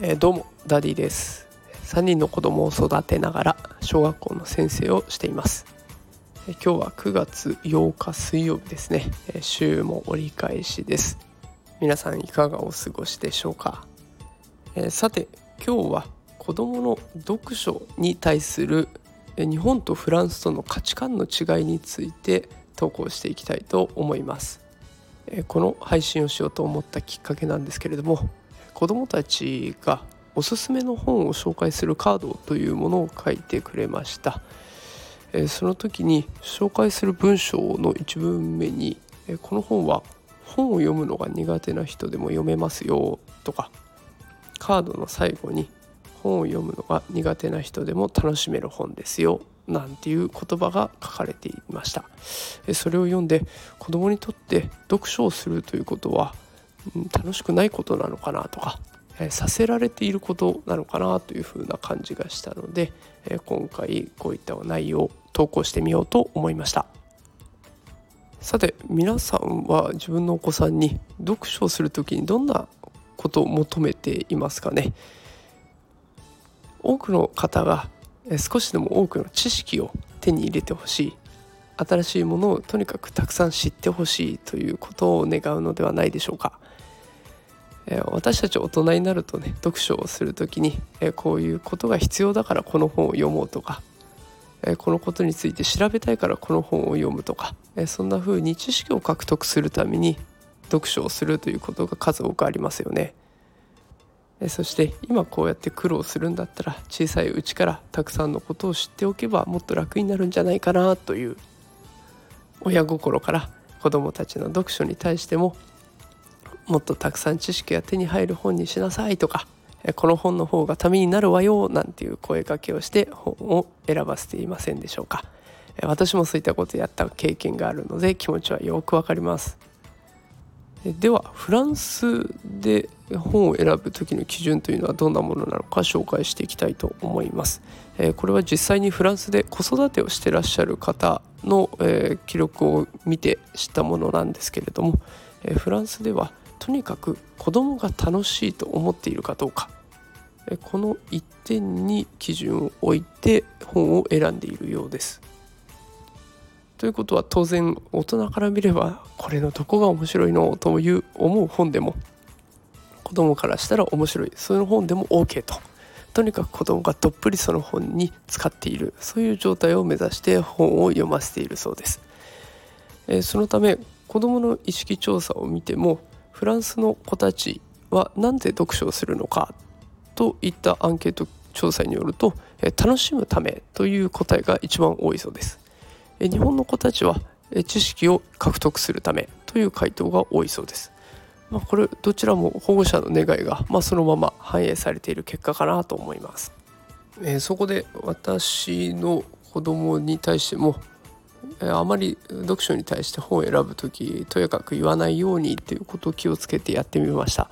えー、どうもダディです。3人の子供を育てながら小学校の先生をしています、えー、今日は9月8日水曜日ですね、えー、週も折り返しです。皆さんいかがお過ごしでしょうか、えさて今日は子供の読書に対する日本とフランスとの価値観の違いについて投稿していきたいと思います。この配信をしようと思ったきっかけなんですけれども子どもたちがおすすめの本を紹介するカードというものを書いてくれました、その時に紹介する文章の一文目に、この本は本を読むのが苦手な人でも読めますよとかカードの最後に本を読むのが苦手な人でも楽しめる本ですよなんていう言葉が書かれていました。それを読んで子供にとって読書をするということは楽しくないことなのかなとか、させられていることなのかなというふうな感じがしたので、今回こういった内容を投稿してみようと思いました。さて皆さんは自分のお子さんに読書をする時にどんなことを求めていますかね？多くの方が少しでも多くの知識を手に入れてほしい新しいものをとにかくたくさん知ってほしいということを願うのではないでしょうか。え私たち大人になるとね読書をする時に、えこういうことが必要だからこの本を読もうとか、えこのことについて調べたいからこの本を読むとか、えそんな風に知識を獲得するために読書をするということが数多くありますよね。そして今こうやって苦労するんだったら小さいうちからたくさんのことを知っておけばもっと楽になるんじゃないかなという親心から子どもたちの読書に対してももっとたくさん知識が手に入る本にしなさいとかこの本の方がためになるわよなんていう声かけをして本を選ばせていませんでしょうか。私もそういったことやった経験があるので気持ちはよくわかります。ではフランスで本を選ぶ時の基準というのはどんなものなのか紹介していきたいと思います。これは実際にフランスで子育てをしてらっしゃる方の記録を見て知ったものなんですけれどもフランスではとにかく子供が楽しいと思っているかどうかこの一点に基準を置いて本を選んでいるようです。ということは当然大人から見ればこれのどこが面白いのという思う本でも子供からしたら面白い。その本でも OK と。とにかく子供がどっぷりその本に使っている。そういう状態を目指して本を読ませているそうです、えー、そのため子供の意識調査を見てもフランスの子たちは何で読書をするのか？といったアンケート調査によると、えー、楽しむためという答えが一番多いそうです。日本の子たちは知識を獲得するためという回答が多いそうです。まあ、これどちらも保護者の願いが、まあ、そのまま反映されている結果かなと思います。えー、そこで私の子供に対しても、えー、あまり読書に対して本を選ぶ時とやかく言わないようにっていうことを気をつけてやってみました。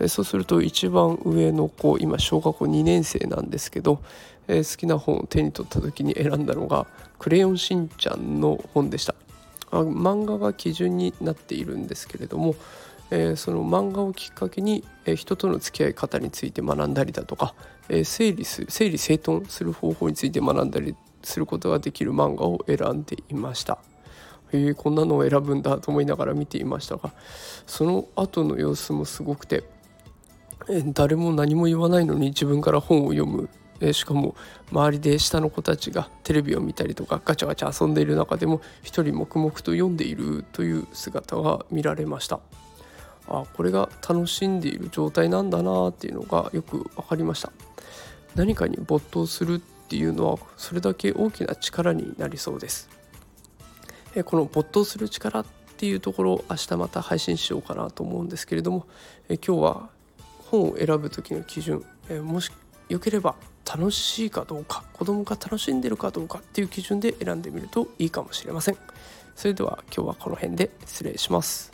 えー、そうすると一番上の子今小学校2年生なんですけど、えー、好きな本を手に取った時に選んだのが「クレヨンしんちゃん」の本でしたあ漫画が基準になっているんですけれども、えー、その漫画をきっかけに、えー、人との付き合い方について学んだりだとか、えー、整理す整理整頓する方法について学んだりすることができる漫画を選んでいました。えー、こんなのを選ぶんだと思いながら見ていましたがその後の様子もすごくて、えー、誰も何も言わないのに自分から本を読むえしかも周りで下の子たちがテレビを見たりとかガチャガチャ遊んでいる中でも一人黙々と読んでいるという姿が見られました。あこれが楽しんでいる状態なんだなっていうのがよく分かりました。何かに没頭するっていうのはそれだけ大きな力になりそうです。えこの没頭する力っていうところを明日また配信しようかなと思うんですけれどもえ今日は本を選ぶ時の基準えもしよければ楽しいかどうか子供が楽しんでるかどうかっていう基準で選んでみるといいかもしれません。それでは今日はこの辺で失礼します。